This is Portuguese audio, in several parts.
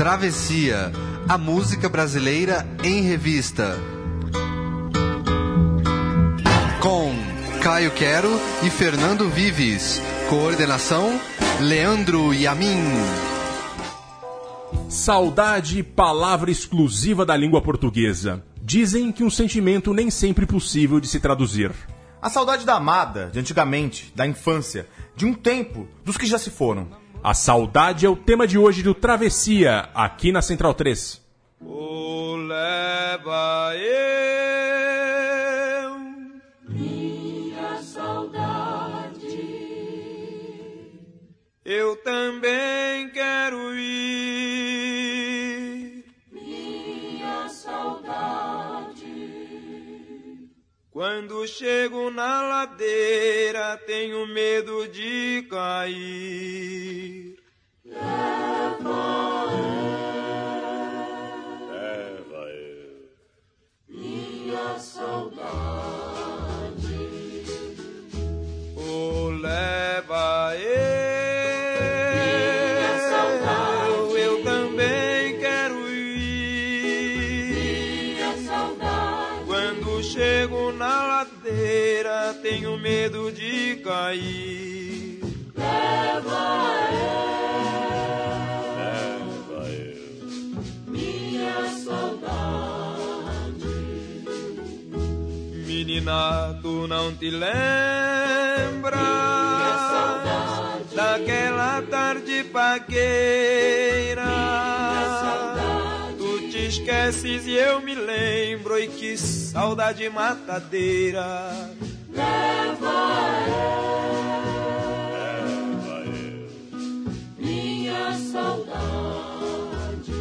Travessia, a música brasileira em revista. Com Caio Quero e Fernando Vives. Coordenação: Leandro Yamin. Saudade, palavra exclusiva da língua portuguesa. Dizem que um sentimento nem sempre possível de se traduzir. A saudade da amada, de antigamente, da infância, de um tempo, dos que já se foram. A saudade é o tema de hoje do Travessia, aqui na Central 3. Oh, leva Quando chego na ladeira, tenho medo de cair. Leva eu, leva eu, minha saudade. Oh, leva medo de cair. Leva leva eu, minha saudade. Menina, tu não te lembra daquela tarde paqueira? Minha saudade. Tu te esqueces e eu me lembro, e que saudade matadeira. Leva leva eu, minha saudade.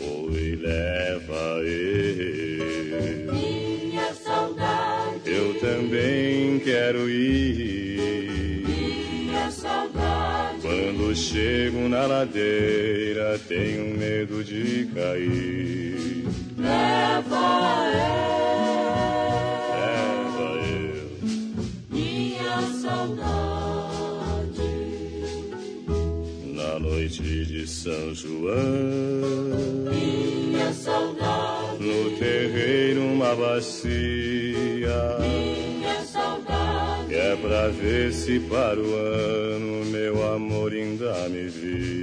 oi, leva eu. Minha saudade. Eu também quero ir. Minha saudade. Quando chego na ladeira, tenho medo de cair. Leva Leva São João, Minha saudade. no terreiro uma bacia. Minha saudade. É pra ver se para o ano meu amor ainda me via.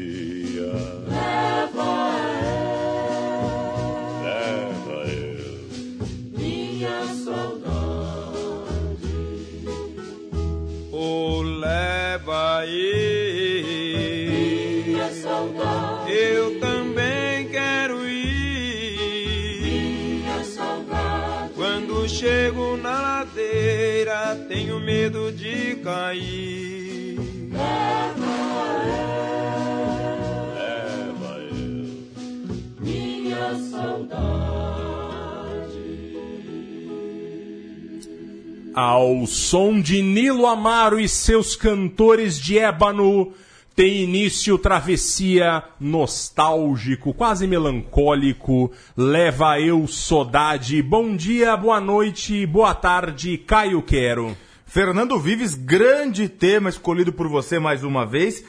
De cair. leva eu, Minha saudade. Ao som de Nilo Amaro e seus cantores de ébano, tem início travessia nostálgico, quase melancólico. Leva eu saudade. Bom dia, boa noite, boa tarde, Caio Quero. Fernando Vives, grande tema escolhido por você mais uma vez.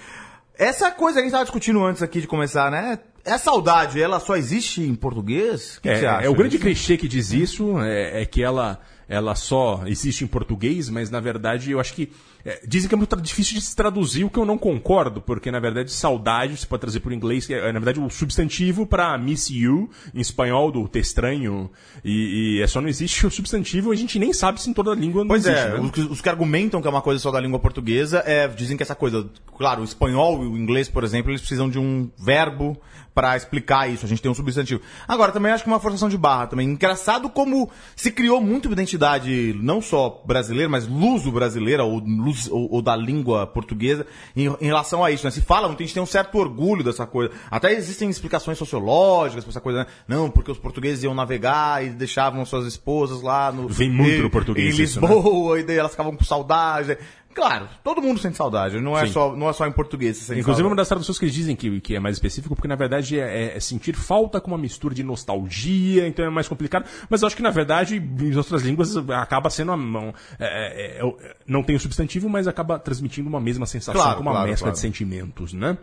Essa coisa que a gente estava discutindo antes aqui de começar, né? É saudade, ela só existe em português? O que, que você É, acha? é o grande clichê que diz isso, é, é que ela, ela só existe em português, mas na verdade eu acho que. É, dizem que é muito difícil de se traduzir, o que eu não concordo, porque na verdade saudade você pode trazer por inglês, que é na verdade o substantivo para miss you, em espanhol, do te estranho, e, e é só não existe o substantivo, a gente nem sabe se em toda a língua não Pois existe. é, né? os, que- os que argumentam que é uma coisa só da língua portuguesa é, dizem que essa coisa, claro, o espanhol e o inglês, por exemplo, eles precisam de um verbo para explicar isso. A gente tem um substantivo. Agora, também acho que uma forçação de barra também. Engraçado como se criou muito identidade não só brasileira, mas luso-brasileira ou, ou- ou da língua portuguesa em, em relação a isso. Né? Se fala muito, a gente tem um certo orgulho dessa coisa. Até existem explicações sociológicas pra essa coisa. Né? Não, porque os portugueses iam navegar e deixavam suas esposas lá no Vem muito no português em isso, né? Lisboa, e daí elas ficavam com saudade. Claro, todo mundo sente saudade, não é, Sim. só, não é só em português que você sente Inclusive, uma saudade. das traduções que eles dizem que, que é mais específico, porque na verdade é, é sentir falta com uma mistura de nostalgia, então é mais complicado. Mas eu acho que na verdade, em outras línguas, acaba sendo uma. uma- é- é- é- não tem o substantivo, mas acaba transmitindo uma mesma sensação, Claro, com uma claro, mescla claro. de sentimentos, né?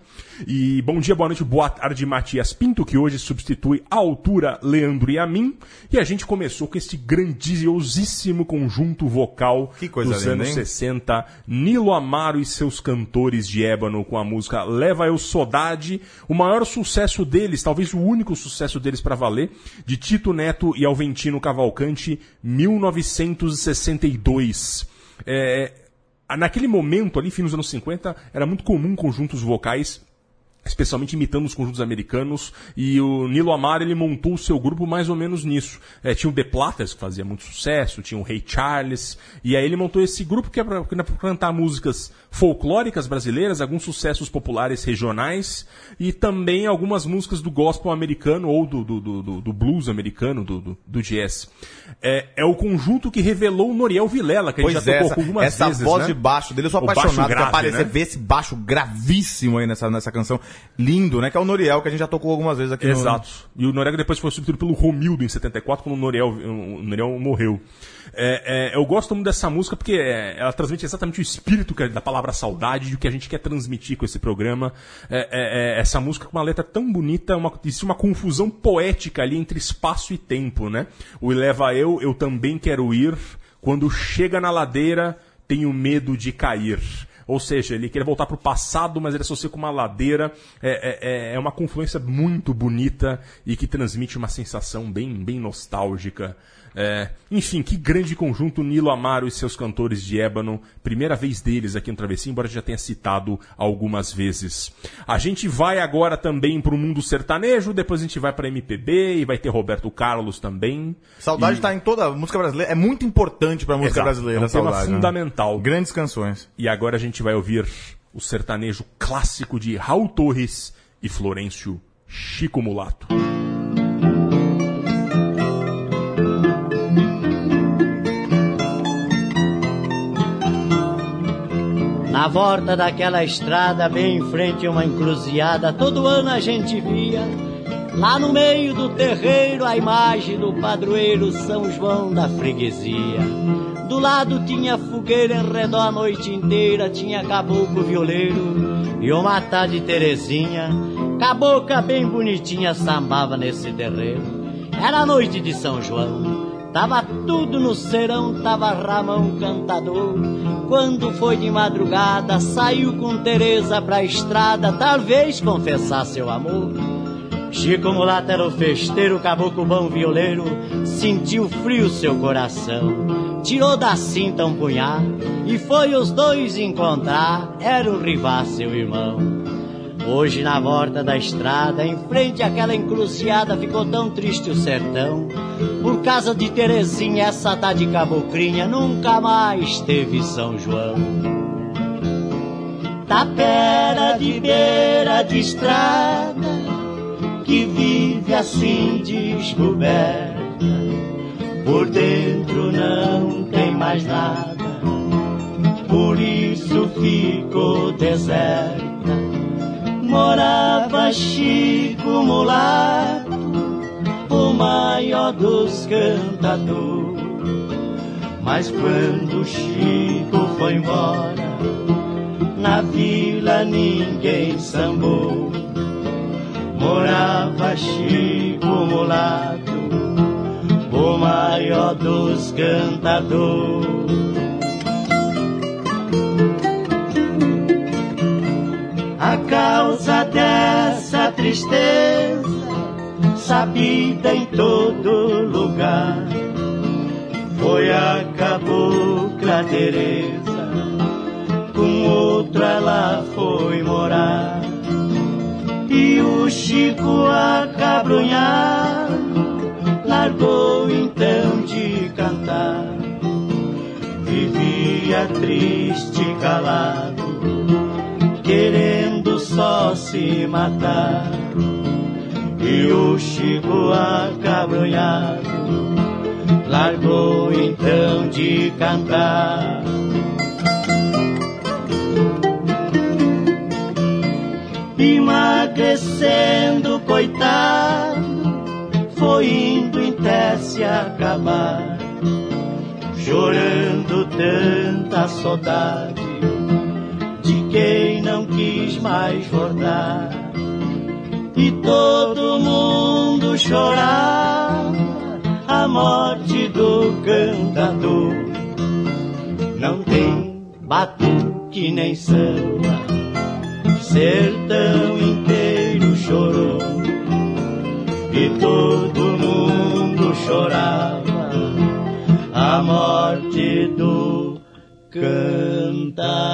E bom dia, boa noite, boa tarde, Matias Pinto, que hoje substitui a altura Leandro e a mim. E a gente começou com esse grandiosíssimo conjunto vocal dos linda, anos hein? 60, Nilo Amaro e seus cantores de ébano com a música Leva Eu Sodade, o maior sucesso deles, talvez o único sucesso deles para valer, de Tito Neto e Alventino Cavalcante, 1962. É, naquele momento ali, fim dos anos 50, era muito comum conjuntos vocais especialmente imitando os conjuntos americanos, e o Nilo Amaro ele montou o seu grupo mais ou menos nisso. É, tinha o The Platters, que fazia muito sucesso, tinha o Ray Charles, e aí ele montou esse grupo que é para cantar músicas folclóricas brasileiras, alguns sucessos populares regionais, e também algumas músicas do gospel americano ou do, do, do, do- blues americano, do, do, do jazz. É, é o conjunto que revelou o Noriel Vilela, que a gente já é, tocou essa, algumas essa vezes, voz né? de baixo dele, eu sou apaixonado grave, por aparecer, né? ver esse baixo gravíssimo aí nessa, nessa canção. Lindo, né? Que é o Noriel, que a gente já tocou algumas vezes aqui no- Exato. E o Noriega depois foi substituído pelo Romildo em 74, quando o Noriel, o Noriel morreu. É, é, eu gosto muito dessa música porque é, ela transmite exatamente o espírito é da palavra saudade, do que a gente quer transmitir com esse programa. É, é, essa música com uma letra tão bonita, uma, uma confusão poética ali entre espaço e tempo, né? O Leva Eu, Eu Também Quero Ir, quando chega na ladeira, tenho medo de cair. Ou seja, ele queria voltar para o passado, mas ele associa com uma ladeira. É, é, é uma confluência muito bonita e que transmite uma sensação bem, bem nostálgica. É, enfim, que grande conjunto Nilo Amaro e seus cantores de ébano. Primeira vez deles aqui no Travessia, embora já tenha citado algumas vezes. A gente vai agora também para o mundo sertanejo, depois a gente vai para MPB e vai ter Roberto Carlos também. Saudade E- tá em toda a música brasileira. É muito importante pra música Exato, brasileira, é um tema saudade. né? fundamental. Grandes canções. E agora a gente vai ouvir o sertanejo clássico de Raul Torres e Florencio Chico Mulato. Na volta daquela estrada, bem em frente a uma encruzilhada, todo ano a gente via, lá no meio do terreiro, a imagem do padroeiro São João da freguesia. Do lado tinha fogueira em redor a noite inteira, tinha caboclo violeiro e uma tarde Terezinha. Cabocla bem bonitinha sambava nesse terreiro. Era noite de São João. Tava tudo no serão, tava Ramão cantador. Quando foi de madrugada, saiu com Teresa pra estrada, talvez confessar seu amor. Chico Mulato era o festeiro, caboclo bom violeiro, sentiu frio seu coração. Tirou da cinta um punhal e foi os dois encontrar, era o rival seu irmão. Hoje na volta da estrada, em frente àquela encruzilhada, ficou tão triste o sertão. Por causa de Terezinha, essa tá de cabocrinha, nunca mais teve São João. Tapera de beira de estrada, que vive assim descoberta. Por dentro não tem mais nada, por isso ficou deserta morava Chico Mulato, o maior dos cantadores. Mas quando Chico foi embora, na vila ninguém sambou. Morava Chico Mulato, o maior dos cantadores. Causa dessa tristeza, sabida em todo lugar, foi a cabocla Teresa, com outro ela foi morar. E o Chico acabrunhado, largou então de cantar. Vivia triste calado querendo só se matar. E o Chico acabrunhado largou então de cantar. Emagrecendo, coitado, foi indo até se acabar, chorando tanta saudade quem não quis mais voltar. E todo mundo chorava a morte do cantador. Não tem batuque nem samba, sertão inteiro chorou. E todo mundo chorava a morte do cantador.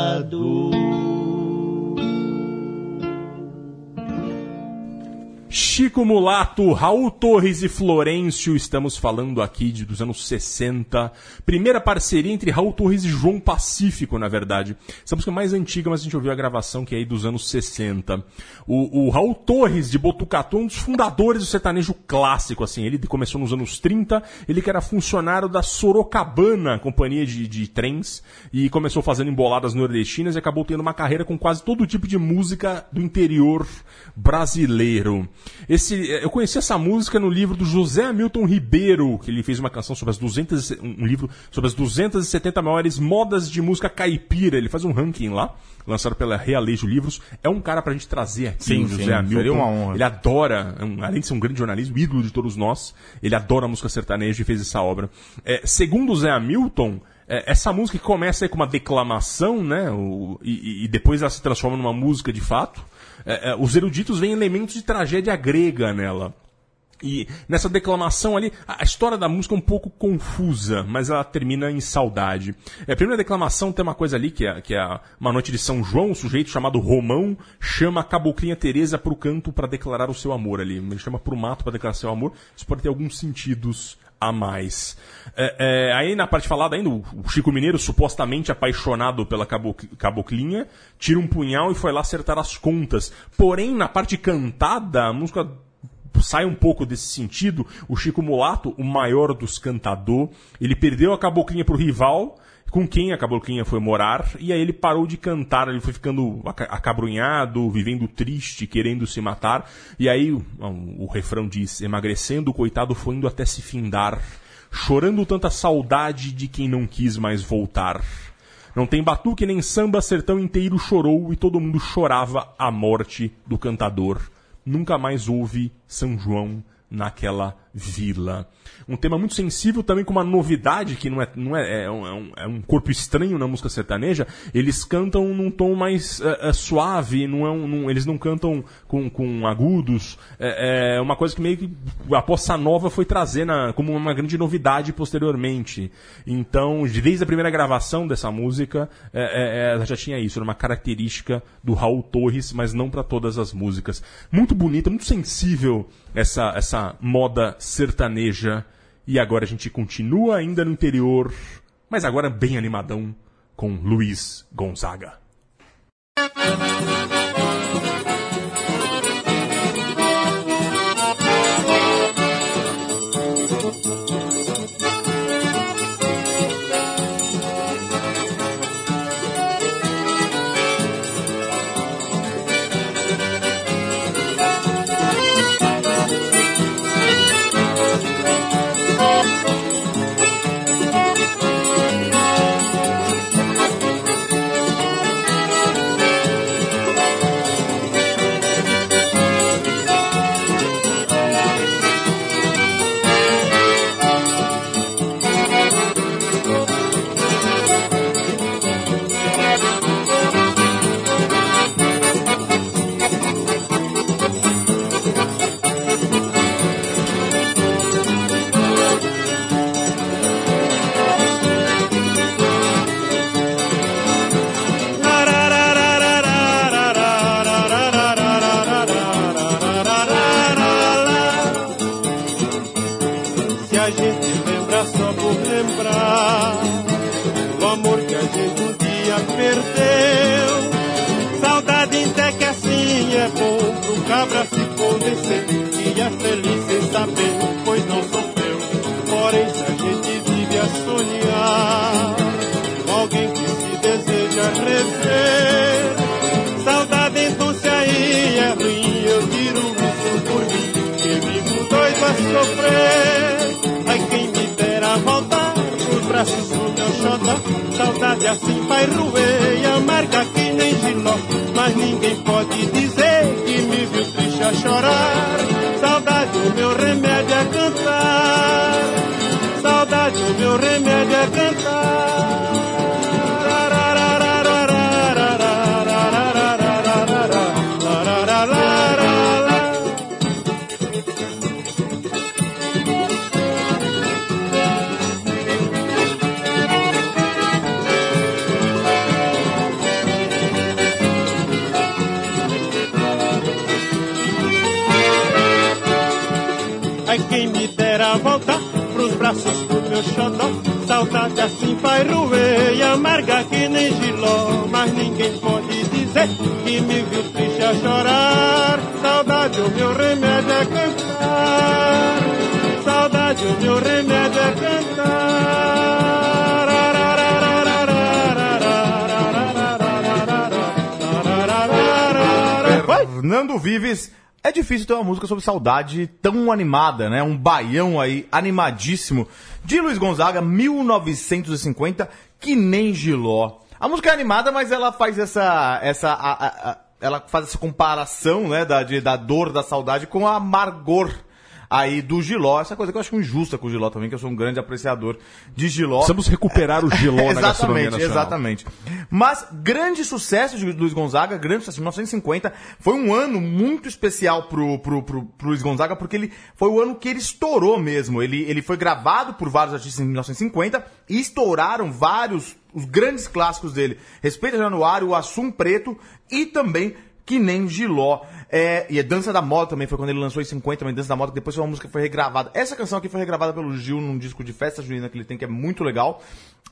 Chico Mulato, Raul Torres e Florencio, estamos falando aqui de, dos anos 60. Primeira parceria entre Raul Torres e João Pacífico, na verdade. Essa música é mais antiga, mas a gente ouviu a gravação que é aí dos anos 60. O, o Raul Torres de Botucatu um dos fundadores do sertanejo clássico, assim. Ele começou nos anos 30, ele que era funcionário da Sorocabana, companhia de, de trens, e começou fazendo emboladas nordestinas e acabou tendo uma carreira com quase todo tipo de música do interior brasileiro. Esse, eu conheci essa música no livro do José Hamilton Ribeiro, que ele fez uma canção sobre as 200, um livro sobre as 270 maiores modas de música caipira. Ele faz um ranking lá, lançado pela Realejo Livros. É um cara pra gente trazer aqui, Sim, José sim, Hamilton. seria uma honra. Ele adora, é além de ser um grande jornalista, ídolo de todos nós, ele adora a música sertaneja e fez essa obra. É, segundo o Zé Hamilton, é, essa música começa com uma declamação, né? o- e- e depois ela se transforma numa música de fato. É, é, os eruditos veem elementos de tragédia grega nela. E nessa declamação ali, a história da música é um pouco confusa, mas ela termina em saudade. É, a primeira declamação tem uma coisa ali, que é, que é uma noite de São João, um sujeito chamado Romão chama a caboclinha Teresa pro canto para declarar o seu amor ali. Ele chama pro mato para declarar seu amor. Isso pode ter alguns sentidos a mais. É, é, aí na parte falada ainda, o Chico Mineiro, supostamente apaixonado pela cabo- caboclinha, tira um punhal e foi lá acertar as contas. Porém, na parte cantada, a música sai um pouco desse sentido. O Chico Mulato, o maior dos cantador, ele perdeu a caboclinha pro rival, com quem a caboclinha foi morar, e aí ele parou de cantar, ele foi ficando aca- acabrunhado, vivendo triste, querendo se matar, e aí o, o refrão diz, emagrecendo, o coitado foi indo até se findar, chorando tanta saudade de quem não quis mais voltar. Não tem batuque nem samba, sertão inteiro chorou e todo mundo chorava a morte do cantador. Nunca mais houve São João naquela vila. Um tema muito sensível também com uma novidade que não é, não é, é, um, é um- é um corpo estranho na música sertaneja. Eles cantam num tom mais eh, eh, suave, não é um, eles não cantam com, com agudos. É, é uma coisa que meio que a bossa nova foi trazer na, como uma grande novidade posteriormente. Então, desde a primeira gravação dessa música, é, é, é, ela já tinha isso, era uma característica do Raul Torres, mas não para todas as músicas. Muito bonita, muito sensível essa, essa moda sertaneja. E agora a gente continua ainda no interior, mas agora bem animadão com Luiz Gonzaga. Saudade assim vai roer, amarga que nem giló. Mas ninguém pode dizer que me viu triste a chorar. Saudade, o meu remédio é cantar. Saudade, o meu remédio é cantar. Braços do meu xodó. Saudade assim vai roer e amarga que nem giló. Mas ninguém pode dizer que me viu triste a chorar. Saudade o meu remédio é cantar. Saudade o meu remédio é cantar. Fernando Vives. É difícil ter uma música sobre saudade tão animada, né? Um baião aí animadíssimo de Luiz Gonzaga, 1950, que nem Giló. A música é animada, mas ela faz essa essa a- a- a- ela faz essa comparação, né, da de- da dor da saudade com a amargor aí do Giló. Essa coisa que eu acho injusta com o Giló também, que eu sou um grande apreciador de Giló. Precisamos recuperar o Giló na gastronomia Exatamente, nacional. exatamente. Mas grande sucesso de Luiz Gonzaga, grande sucesso, 1950, foi um ano muito especial pro, pro, pro, pro Luiz Gonzaga, porque ele foi o ano que ele estourou mesmo. Ele, ele foi gravado por vários artistas em 1950 e estouraram vários, os grandes clássicos dele. Respeita Januário, o Assum Preto e também que nem Giló. É, e a Dança da Moda também foi quando ele lançou em 50, também Dança da Moda, que depois foi uma música que foi regravada. Essa canção aqui foi regravada pelo Gil num disco de festa junina que ele tem, que é muito legal.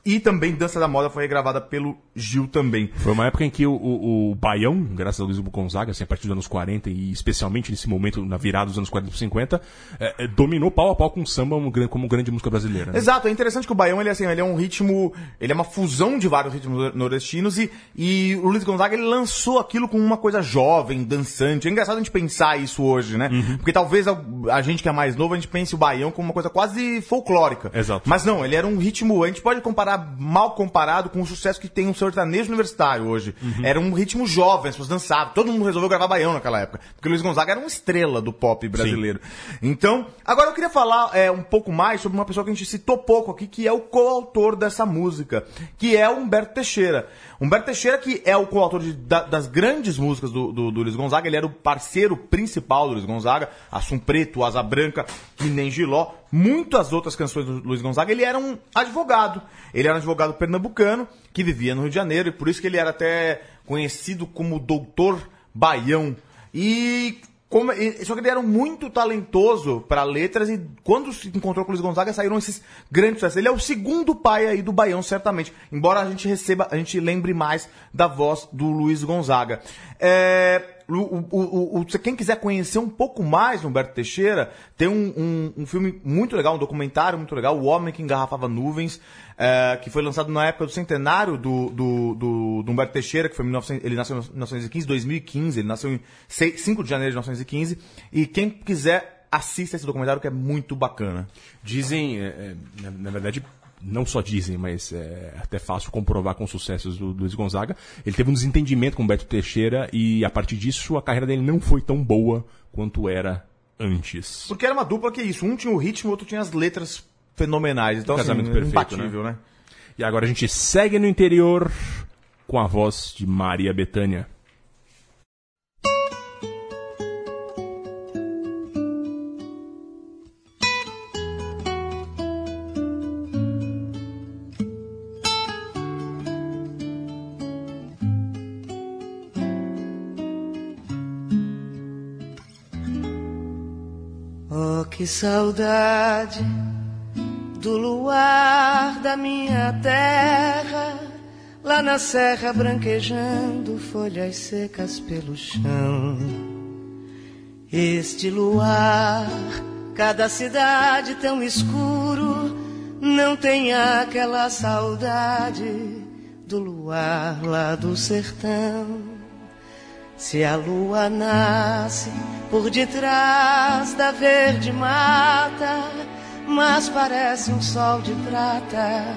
E também Dança da Moda foi regravada pelo Gil também. Foi uma época em que o, o, o Baião, graças a Luiz Gonzaga, assim, a partir dos anos 40 e especialmente nesse momento, na virada dos anos 40 e 50, é, é, dominou pau a pau com o samba como, gran- como grande música brasileira. né? Exato, é interessante que o baião ele, é assim, ele é um ritmo, ele é uma fusão de vários ritmos nordestinos e, e o Luiz Gonzaga ele lançou aquilo com uma coisa jovem, dançante. É engraçado a gente pensar isso hoje, né? Uhum. Porque talvez a, a gente que é mais novo, a gente pense o baião como uma coisa quase folclórica. Exato. Mas não, ele era um ritmo, a gente pode comparar mal comparado com o sucesso que tem um sertanejo universitário hoje. Uhum. Era um ritmo jovem, as pessoas dançavam, todo mundo resolveu gravar baião naquela época. Porque o Luiz Gonzaga era uma estrela do pop brasileiro. Então, agora eu queria falar é, um pouco mais sobre uma pessoa que a gente citou pouco aqui, que é o coautor dessa música, que é o Humberto Teixeira. Humberto Teixeira, que é o coautor de- da- das grandes músicas do, do, do Luiz Gonzaga, ele era o parceiro principal do Luiz Gonzaga, Assum Preto, Asa Branca, que nem Giló, muitas outras canções do Luiz Gonzaga. Ele era um advogado, ele era um advogado pernambucano, que vivia no Rio de Janeiro, e por isso que ele era até conhecido como Doutor Baião. E como, só que ele era muito talentoso para letras e quando se encontrou com o Luiz Gonzaga saíram esses grandes sucessos. Ele é o segundo pai aí do Baião, certamente. Embora a gente receba, a gente lembre mais da voz do Luiz Gonzaga. É, o, o- o- quem quiser conhecer um pouco mais Humberto Teixeira, tem um, um- um filme muito legal, um documentário muito legal, O Homem que Engarrafava Nuvens, é, que foi lançado na época do centenário do, do, do- do Humberto Teixeira, que foi em 1900, ele nasceu em 1915, 2015, ele nasceu em 6, 5 de janeiro de 1915, e quem quiser assista esse documentário que é muito bacana. Dizem, é, é, na, na verdade, não só dizem, mas é até fácil comprovar com os sucessos do, do Luiz Gonzaga. Ele teve um desentendimento com o Beto Teixeira e, a partir disso, a carreira dele não foi tão boa quanto era antes. Porque era uma dupla que é isso, um tinha o ritmo, o outro tinha as letras fenomenais, então Um casamento assim, perfeito, imbatível, né? E agora a gente segue no interior com a voz de Maria Bethânia. Saudade do luar da minha terra, lá na serra branquejando folhas secas pelo chão. Este luar, cada cidade tão escuro, não tem aquela saudade do luar lá do sertão. Se a lua nasce por detrás da verde mata, mas parece um sol de prata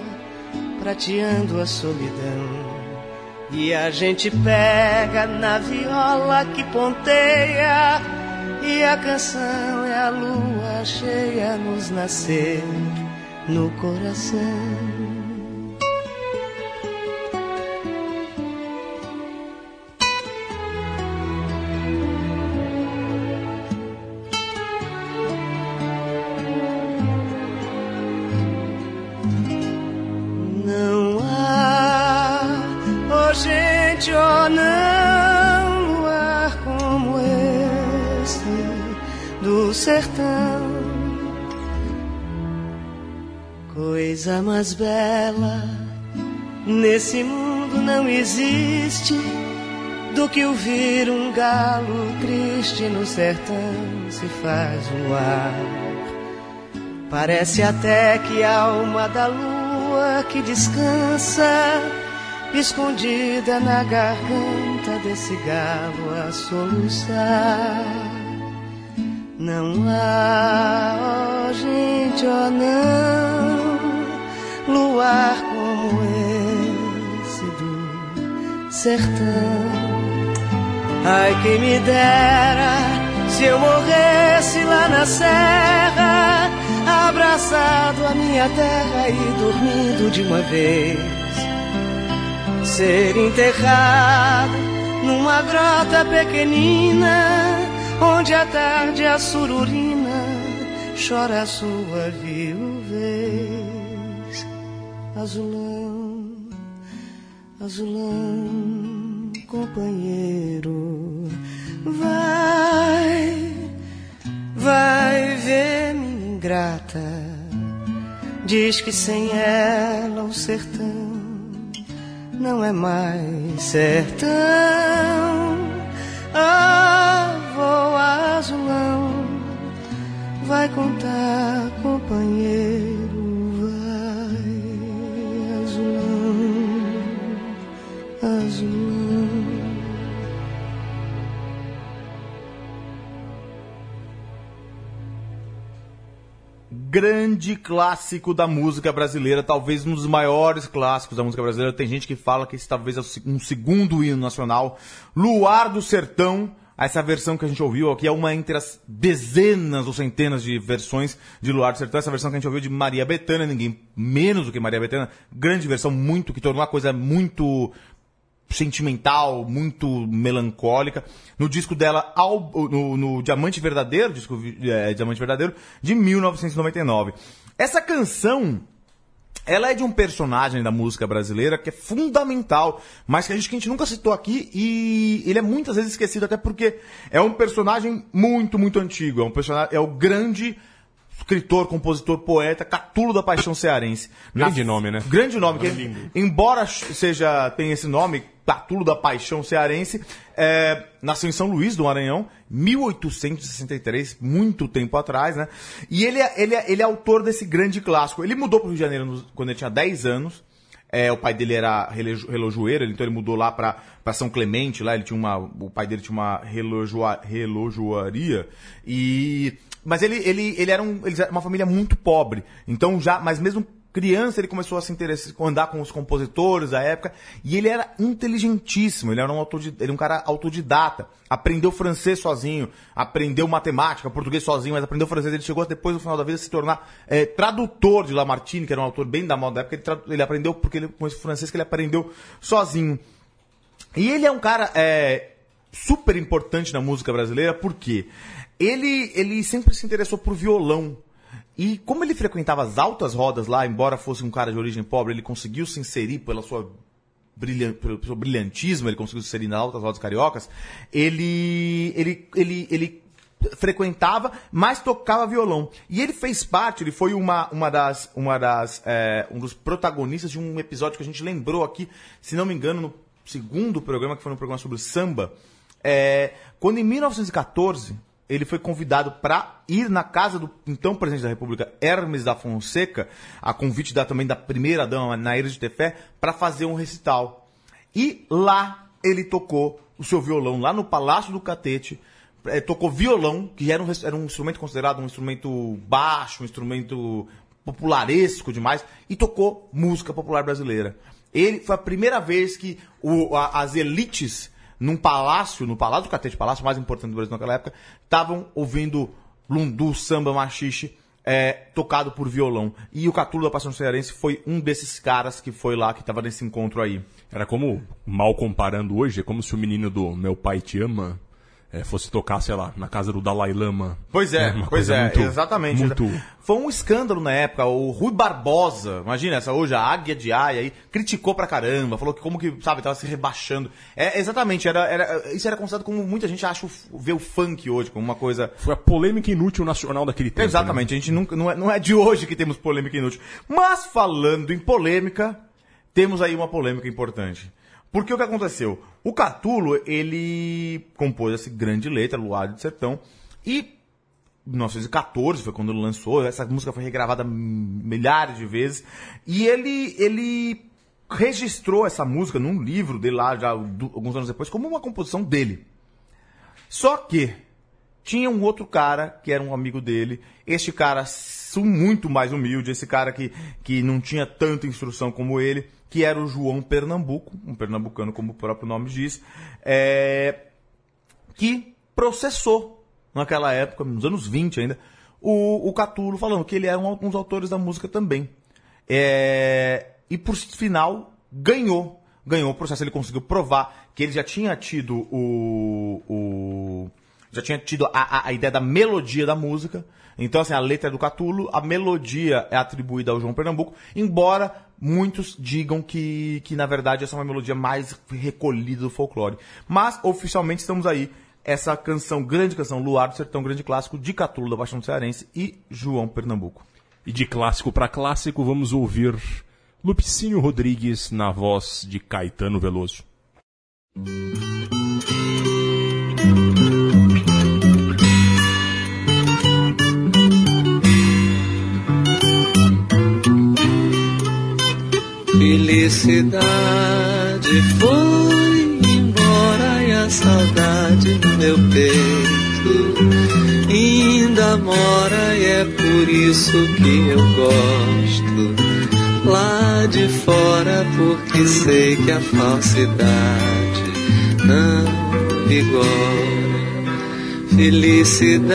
prateando a solidão. E a gente pega na viola que ponteia, e a canção é a lua cheia nos nascer no coração. Coisa mais bela nesse mundo não existe do que ouvir um galo triste no sertão se faz luar. Parece até que a alma da lua que descansa, escondida na garganta desse galo a soluçar. Não há, oh gente, oh não, luar como esse do sertão. Ai, quem me dera se eu morresse lá na serra, abraçado à minha terra e dormindo de uma vez. Ser enterrado numa grota pequenina, onde à tarde a sururina chora a sua viuvez. Azulão, azulão, companheiro, vai, vai ver minha ingrata. Diz que sem ela o sertão não é mais sertão. Ah, voa azulão, vai contar, companheiro, grande clássico da música brasileira, talvez um dos maiores clássicos da música brasileira. Tem gente que fala que esse talvez é um segundo hino nacional. Luar do Sertão, essa versão que a gente ouviu aqui é uma entre as dezenas ou centenas de versões de Luar do Sertão. Essa versão que a gente ouviu de Maria Bethânia, ninguém menos do que Maria Bethânia. Grande versão, muito, que tornou a coisa muito sentimental, muito melancólica. No disco dela, no, no Diamante Verdadeiro, disco é, Diamante Verdadeiro, de 1999. Essa canção, ela é de um personagem da música brasileira que é fundamental, mas que a gente, que a gente nunca citou aqui e ele é muitas vezes esquecido até porque é um personagem muito, muito antigo. É um personagem, é o grande escritor, compositor, poeta, Catulo da Paixão Cearense. Grande nome, né? Grande nome, que, lindo. embora seja tenha esse nome, Catulo da Paixão Cearense, é, nasceu em São Luís do Maranhão, 1863, muito tempo atrás, né? E ele é, ele é, ele é autor desse grande clássico. Ele mudou para o Rio de Janeiro no- quando ele tinha 10 anos. É, o pai dele era relojoeiro, então ele mudou lá para São Clemente, lá ele tinha uma, o pai dele tinha uma relojoa, relojoaria e mas ele, ele, ele era um, eles eram uma família muito pobre, então já, mas mesmo criança ele começou a se interessar, andar com os compositores da época e ele era inteligentíssimo, ele era um, ele um cara autodidata, aprendeu francês sozinho, aprendeu matemática, português sozinho, mas aprendeu francês, ele chegou depois no final da vida a se tornar eh, tradutor de Lamartine, que era um autor bem da moda da época, ele, ele aprendeu porque ele, esse francês que ele aprendeu sozinho. E ele é um cara é, super importante na música brasileira, porque ele, ele sempre se interessou por violão. E como ele frequentava as altas rodas lá, embora fosse um cara de origem pobre, ele conseguiu se inserir pela sua pelo seu brilhantismo, ele conseguiu se inserir nas altas rodas cariocas, ele, ele, ele, ele frequentava, mas tocava violão. E ele fez parte, ele foi uma, uma das, uma das, é, um dos protagonistas de um episódio que a gente lembrou aqui, se não me engano, no segundo programa, que foi um programa sobre samba, é, quando em 1914 ele foi convidado para ir na casa do então presidente da República, Hermes da Fonseca, a convite da, também da primeira dama, Nair de Tefé, para fazer um recital. E lá ele tocou o seu violão, lá no Palácio do Catete, eh, tocou violão, que era um, era um instrumento considerado um instrumento baixo, um instrumento popularesco demais, e tocou música popular brasileira. Ele foi a primeira vez que o- a- as elites num palácio, no Palácio do Catete, palácio mais importante do Brasil naquela época, estavam ouvindo lundu, samba, machixe, é, tocado por violão. E o Catulo da Paixão Cearense foi um desses caras que foi lá, que estava nesse encontro aí. Era como, mal comparando hoje, é como se o menino do Meu Pai Te Ama eh, fosse tocar, sei lá, na casa do Dalai Lama. Pois é, uma pois é, muito- exatamente. Muito... Foi um escândalo na época. O Rui Barbosa, imagina essa hoje, a Águia de Aia aí, criticou pra caramba, falou que como que, sabe, tava se rebaixando. É, exatamente, era, era, isso era considerado como muita gente acha o, vê o funk hoje, como uma coisa. Foi a polêmica inútil nacional daquele tempo. né? Exatamente, a gente nunca, não, é, não é de hoje que temos polêmica inútil. Mas falando em polêmica, temos aí uma polêmica importante. Porque o que aconteceu? O Catulo, ele compôs essa grande letra, Luar de Sertão, e 1914 foi quando ele lançou, essa música foi regravada milhares de vezes, e ele, ele registrou essa música num livro dele lá, já alguns anos depois, como uma composição dele. Só que tinha um outro cara que era um amigo dele. Este cara muito mais humilde, esse cara que, que não tinha tanta instrução como ele, que era o João Pernambuco, um pernambucano como o próprio nome diz, é, que processou naquela época, nos anos 20 ainda, o, o Catulo falando que ele era um, um dos autores da música também. É, e por final ganhou. Ganhou o processo, ele conseguiu provar que ele já tinha tido o. o já tinha tido a, a, a ideia da melodia da música. Então, assim, a letra é do Catulo, a melodia é atribuída ao João Pernambuco, embora muitos digam que, que na verdade, essa é uma melodia mais recolhida do folclore. Mas, oficialmente, estamos aí. Essa canção, grande canção, Luar do Sertão, grande clássico, de Catulo da Baixão Cearense e João Pernambuco. E de clássico para clássico, vamos ouvir Lupicínio Rodrigues na voz de Caetano Veloso. Felicidade foi embora e a saudade no meu peito. Ainda mora e é por isso que eu gosto. Lá de fora porque sei que a falsidade não vigora. Felicidade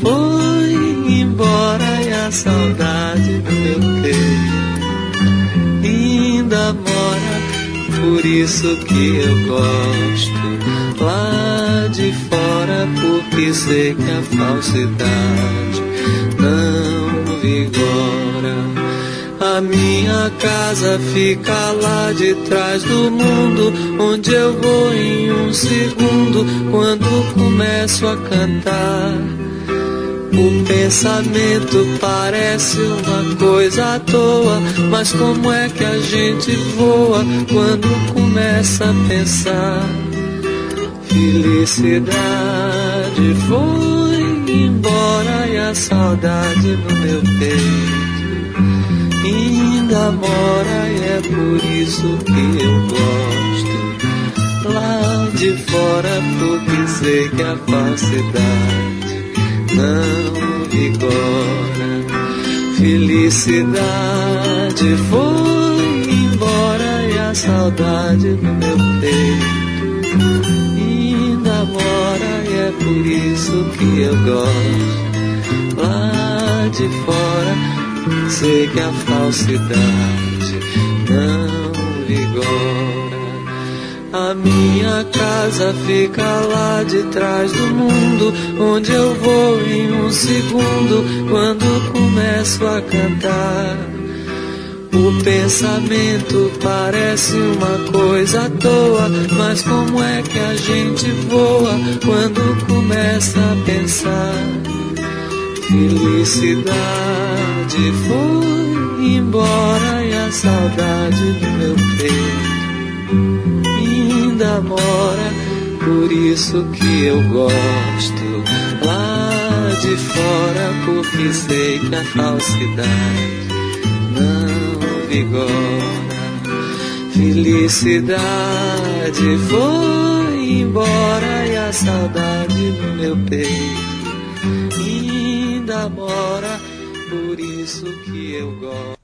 foi embora e a saudade no meu peito por isso que eu gosto lá de fora, porque sei que a falsidade não vigora. A minha casa fica lá de trás do mundo, onde eu vou em um segundo quando começo a cantar. O pensamento parece uma coisa à toa, mas como é que a gente voa quando começa a pensar? Felicidade foi embora e a saudade no meu peito ainda mora e é por isso que eu gosto lá de fora porque sei que a falsidade não vigora. Felicidade foi embora e a saudade no meu peito ainda mora e é por isso que eu gosto lá de fora. Sei que a falsidade não vigora. A minha casa fica lá de trás do mundo, onde eu vou em um segundo quando começo a cantar. O pensamento parece uma coisa à toa, mas como é que a gente voa quando começa a pensar? Felicidade foi embora e a saudade do meu peito ainda mora, por isso que eu gosto lá de fora, porque sei que a falsidade não vigora. Felicidade foi embora e a saudade no meu peito ainda mora, por isso que eu gosto.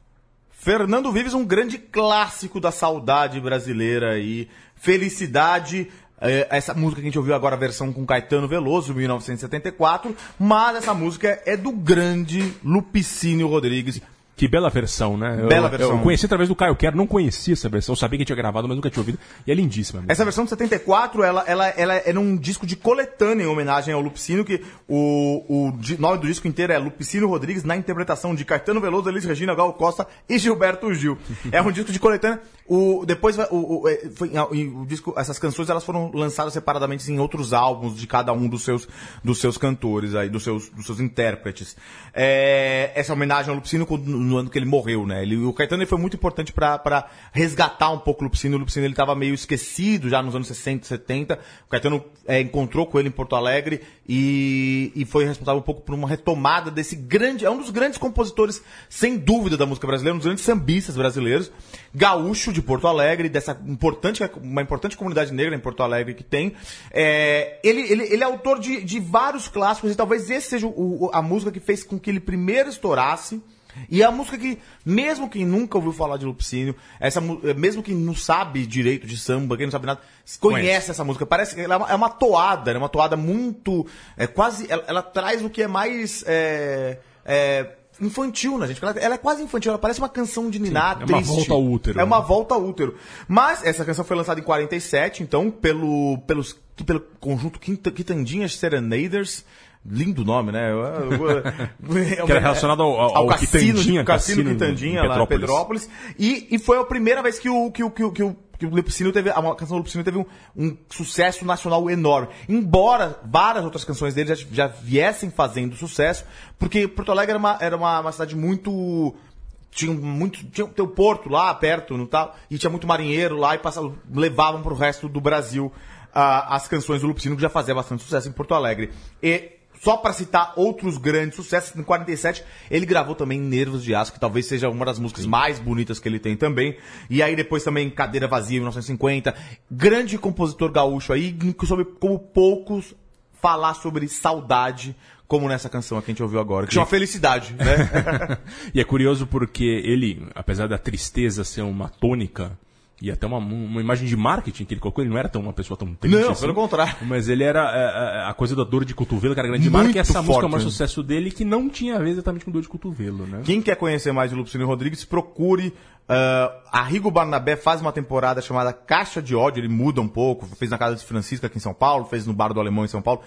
Fernando Vives, um grande clássico da saudade brasileira aí. Felicidade. é, essa música que a gente ouviu agora, a versão com Caetano Veloso, 1974. Mas essa música é do grande Lupicínio Rodrigues. Que bela versão, né? Eu- Bela versão. Eu conheci através do Caio Quero, não conhecia essa versão. Eu sabia que tinha gravado, mas nunca tinha ouvido. E é lindíssima. mesmo. Essa versão de 74, ela, ela, ela era um disco de coletânea em homenagem ao Lupicínio, que o, o nome do disco inteiro é Lupicínio Rodrigues, na interpretação de Caetano Veloso, Elis Regina, Gal Costa e Gilberto Gil. É um disco de coletânea. O, depois, o, o, é, foi, e o disco, essas canções elas foram lançadas separadamente em outros álbuns de cada um dos seus, dos seus cantores, aí, dos, seus, dos seus intérpretes. É, essa homenagem ao Lupicínio quando- no ano que ele morreu, né? Ele, o Caetano ele foi muito importante pra resgatar um pouco o Lupicínio. O Lupicínio ele tava meio esquecido já nos anos 60, 70. O Caetano é, encontrou com ele em Porto Alegre e, e foi responsável um pouco por uma retomada desse grande. É um dos grandes compositores, sem dúvida, da música brasileira, um dos grandes sambistas brasileiros, gaúcho de Porto Alegre, dessa importante, uma importante comunidade negra em Porto Alegre que tem. É, ele, ele, ele é autor de, de vários clássicos e talvez esse seja o- a música que fez com que ele primeiro estourasse. E é a música que, mesmo quem nunca ouviu falar de Lupicínio, essa, eh, mesmo quem não sabe direito de samba, quem não sabe nada, conhece, Conhece. essa música. Parece que ela é uma, é uma toada, é uma toada muito. É quase. Ela, ela traz o que é mais. é, é, infantil, né, gente? Ela, ela é quase infantil, ela parece uma canção de Niná é uma volta ao útero, É uma né? volta ao útero. Mas essa canção foi lançada em 47, então, pelo, pelos, pelo conjunto Quinta- Quitandinhas Serenaders. Lindo nome, né? Que era relacionado ao- ao- ao cassino, Quitandinha, Cassino cassino em Quitandinha, lá em Petrópolis. E, e foi a primeira vez que o, que o, que o, que o, que o Lupicínio teve, a canção do Lupicínio teve um, um sucesso nacional enorme. Embora várias outras canções dele já, já viessem fazendo sucesso, porque Porto Alegre era uma, era uma, uma cidade muito tinha muito tinha o teu porto lá perto no tal e tinha muito marinheiro lá e passavam, levavam para o resto do Brasil ah, as canções do Lupicínio que já fazia bastante sucesso em Porto Alegre e só para citar outros grandes sucessos, em 47 ele gravou também Nervos de Aço, que talvez seja uma das músicas mais bonitas que ele tem também. E aí depois também Cadeira Vazia, em 1950. Grande compositor gaúcho aí, que soube como poucos falar sobre saudade, como nessa canção que a gente ouviu agora, que chama Felicidade, né? E é curioso porque ele, apesar da tristeza ser uma tônica e até uma, uma imagem de marketing que ele colocou, ele não era tão uma pessoa tão triste. Não, assim, pelo contrário. Mas ele era é, é, a coisa da dor de cotovelo, que era grande Muito marca, e essa música é o forte, maior sucesso dele, que não tinha a ver exatamente com dor de cotovelo, né? Quem quer conhecer mais de Lupicínio Rodrigues, procure. ah, a Rigo Barnabé faz uma temporada chamada Caixa de Ódio, ele muda um pouco, fez na casa de Francisca aqui em São Paulo, fez no Bar do Alemão em São Paulo,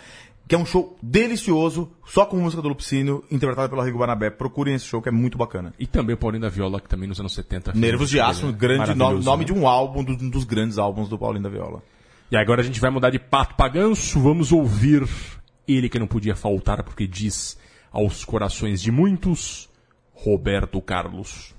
que é um show delicioso, só com música do Lupicínio, interpretada pela Rigo Barnabé. Procurem esse show que é muito bacana. E também o Paulinho da Viola, que também nos anos 70... fez Nervos de Aço, um grande nome, nome né? de um álbum, um dos grandes álbuns do Paulinho da Viola. E agora a gente vai mudar de pato pra ganso, vamos ouvir ele que não podia faltar, porque diz aos corações de muitos, Roberto Carlos.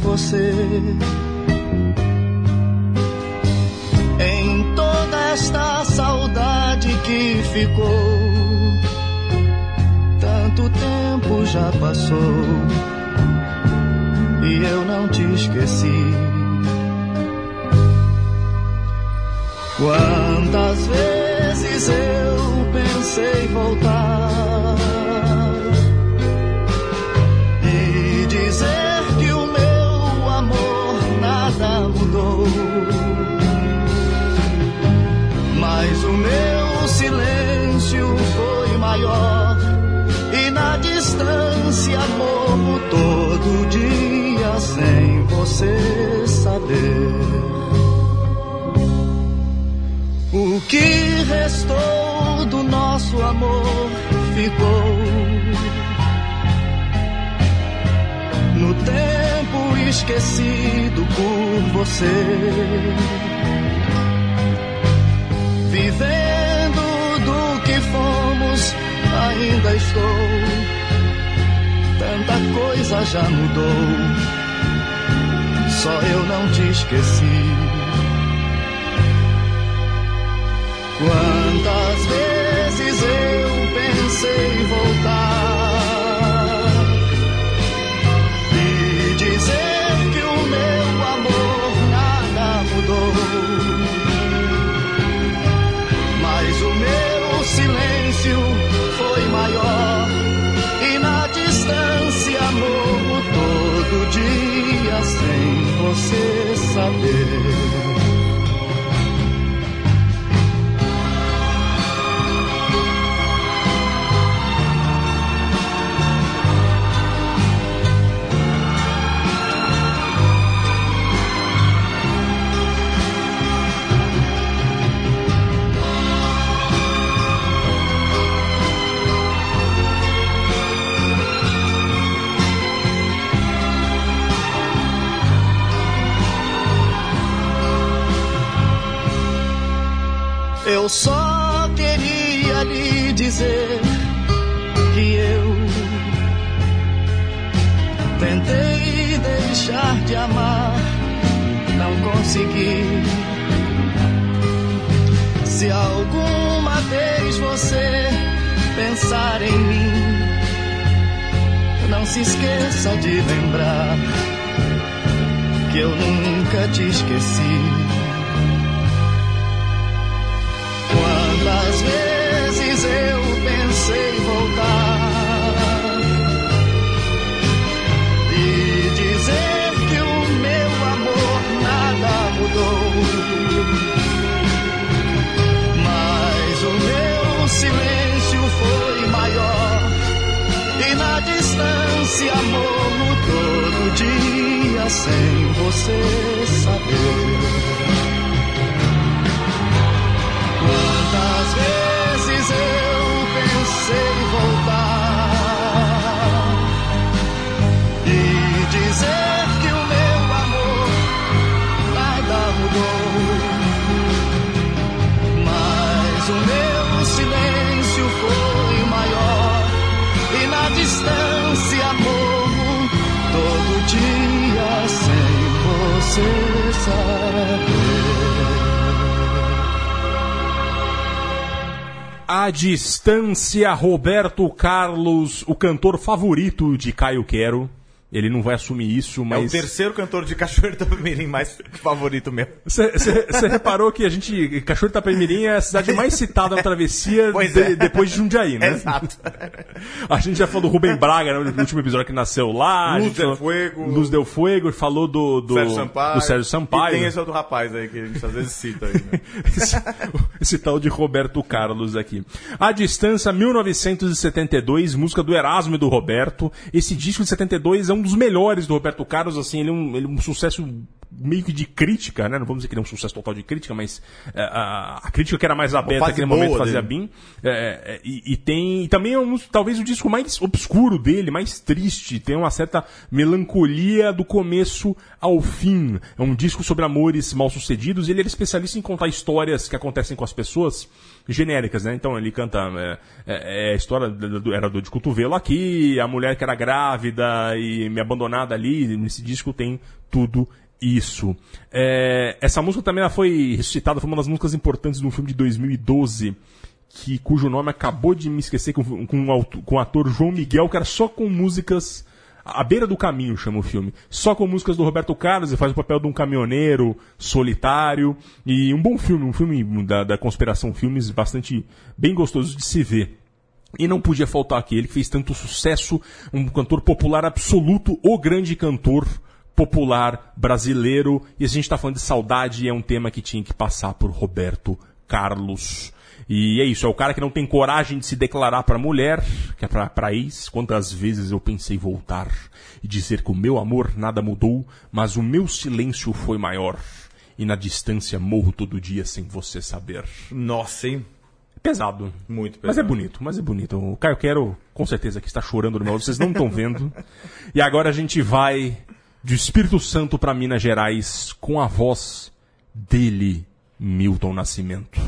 Você. Em toda esta saudade que ficou, tanto tempo já passou e eu não te esqueci. Quantas vezes eu pensei voltar distância morro todo dia sem você saber. O que restou do nosso amor ficou no tempo esquecido por você. Vivendo do que fomos, ainda estou. Tanta coisa já mudou. Só eu não te esqueci. Quantas vezes eu pensei em voltar e dizer que o meu amor nada mudou. Você saber. Eu só queria lhe dizer que eu tentei deixar de amar, não consegui. Se alguma vez você pensar em mim, não se esqueça de lembrar que eu nunca te esqueci. Quantas vezes eu pensei voltar e dizer que o meu amor nada mudou, mas o meu silêncio foi maior e na distância morro todo dia sem você saber. Saber. A distância, Roberto Carlos, o cantor favorito de Caio Quero. Ele não vai assumir isso, É o mas. terceiro cantor de Cachoeira do Mirim mais favorito meu. Você reparou que a gente. Cachoeiro de Itapemirim é a cidade mais citada na travessia de- é. depois de Jundiaí, né? Exato. A gente já falou do Rubem Braga no último episódio que nasceu lá. Luz del falou- Fuego. Luz del Fuego, falou do, do, Sérgio Sampaio. do Sérgio Sampaio. E tem esse outro rapaz aí que a gente às vezes cita aí. né? esse, esse tal de Roberto Carlos aqui. A Distância, 1972, música do Erasmo e do Roberto. Esse disco de 72 é um dos melhores do Roberto Carlos, assim, ele é um, ele é um sucesso meio que de crítica, né? Não vamos dizer que ele é um sucesso total de crítica, mas é, a, a crítica que era mais aberta naquele momento fazia dele. bem. É, é, e, e tem. E também é um, talvez o disco mais obscuro dele, mais triste. Tem uma certa melancolia do começo ao fim. É um disco sobre amores mal sucedidos. Ele era especialista em contar histórias que acontecem com as pessoas genéricas, né? Então ele canta é, é, é a história do, do- era do de cotovelo aqui, a mulher que era grávida e me abandonada ali. Nesse disco tem tudo isso. É, essa música também ela foi ressuscitada, foi uma das músicas importantes de um filme de 2012, que, cujo nome acabou de me esquecer, com, com, com o ator João Miguel, que era só com músicas. À beira do caminho chama o filme. Só com músicas do Roberto Carlos, ele faz o papel de um caminhoneiro solitário. E um bom filme, um filme da, da Conspiração Filmes, bastante bem gostoso de se ver. E não podia faltar aqui, ele que fez tanto sucesso, um cantor popular absoluto, o grande cantor popular brasileiro. E a gente está falando de saudade, é um tema que tinha que passar por Roberto Carlos. E é isso, é o cara que não tem coragem de se declarar para mulher, que é pra, pra ex. Quantas vezes eu pensei voltar e dizer que o meu amor nada mudou, mas o meu silêncio foi maior. E na distância morro todo dia sem você saber. Nossa, hein? Pesado. Muito pesado. Mas é bonito, mas é bonito. O Caio Quero, com certeza, que está chorando no meu vocês não estão vendo. E agora a gente vai de Espírito Santo para Minas Gerais com a voz dele, Milton Nascimento.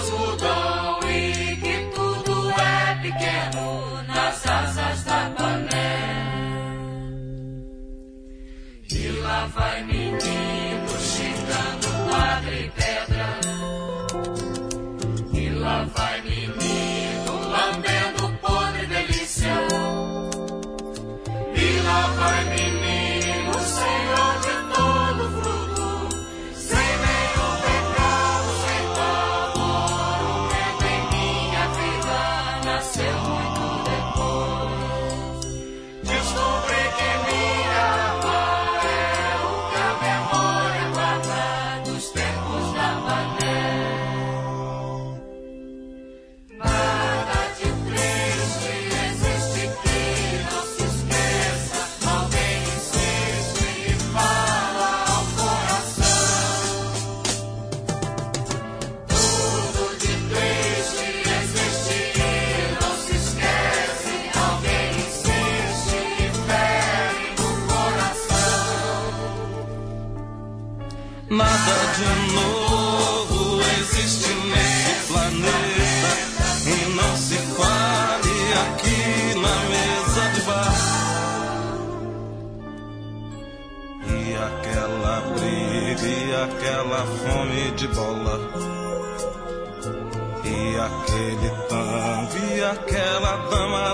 Coisas mudam e que tudo é pequeno nas asas da pané. E lá vai menino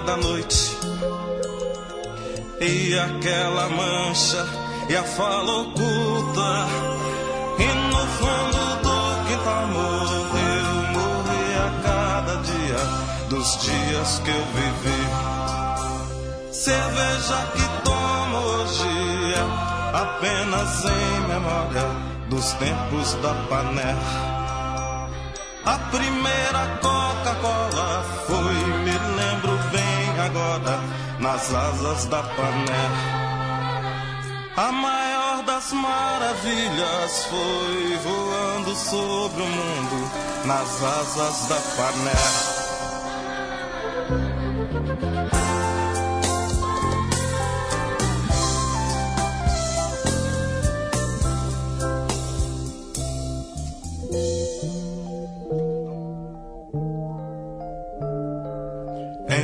da noite. E aquela mancha e a fala oculta. E no fundo do quintal morreu, morri a cada dia dos dias que eu vivi. Cerveja que tomo hoje é apenas em memória dos tempos da pané. A primeira Coca-Cola foi, me lembro agora, nas asas da pané. A maior das maravilhas foi voando sobre o mundo nas asas da pané.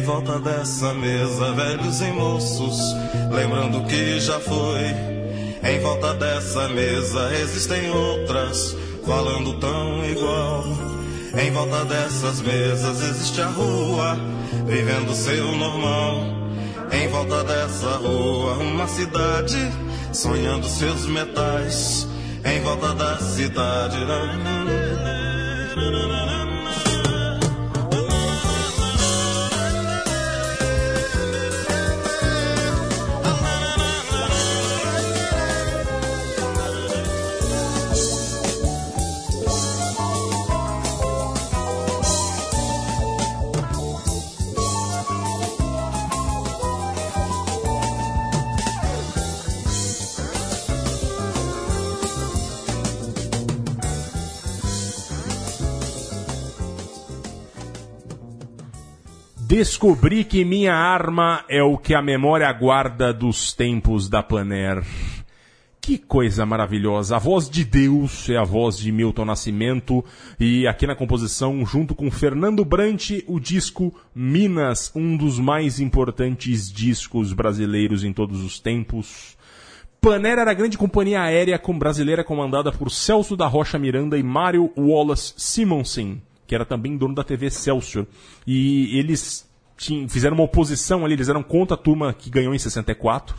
Em volta dessa mesa, velhos e moços, lembrando que já foi. Em volta dessa mesa existem outras, falando tão igual. Em volta dessas mesas existe a rua, vivendo seu normal. Em volta dessa rua, uma cidade, sonhando seus metais. Em volta da cidade. Descobri que minha arma é o que a memória guarda dos tempos da Paner. Que coisa maravilhosa. A voz de Deus é a voz de Milton Nascimento. E aqui na composição, junto com Fernando Brant, o disco Minas, um dos mais importantes discos brasileiros em todos os tempos. Paner era a grande companhia aérea brasileira comandada por Celso da Rocha Miranda e Mário Wallace Simonsen que era também dono da TV Celsius. E eles tinham, fizeram uma oposição ali, eles eram contra a turma que ganhou em 64.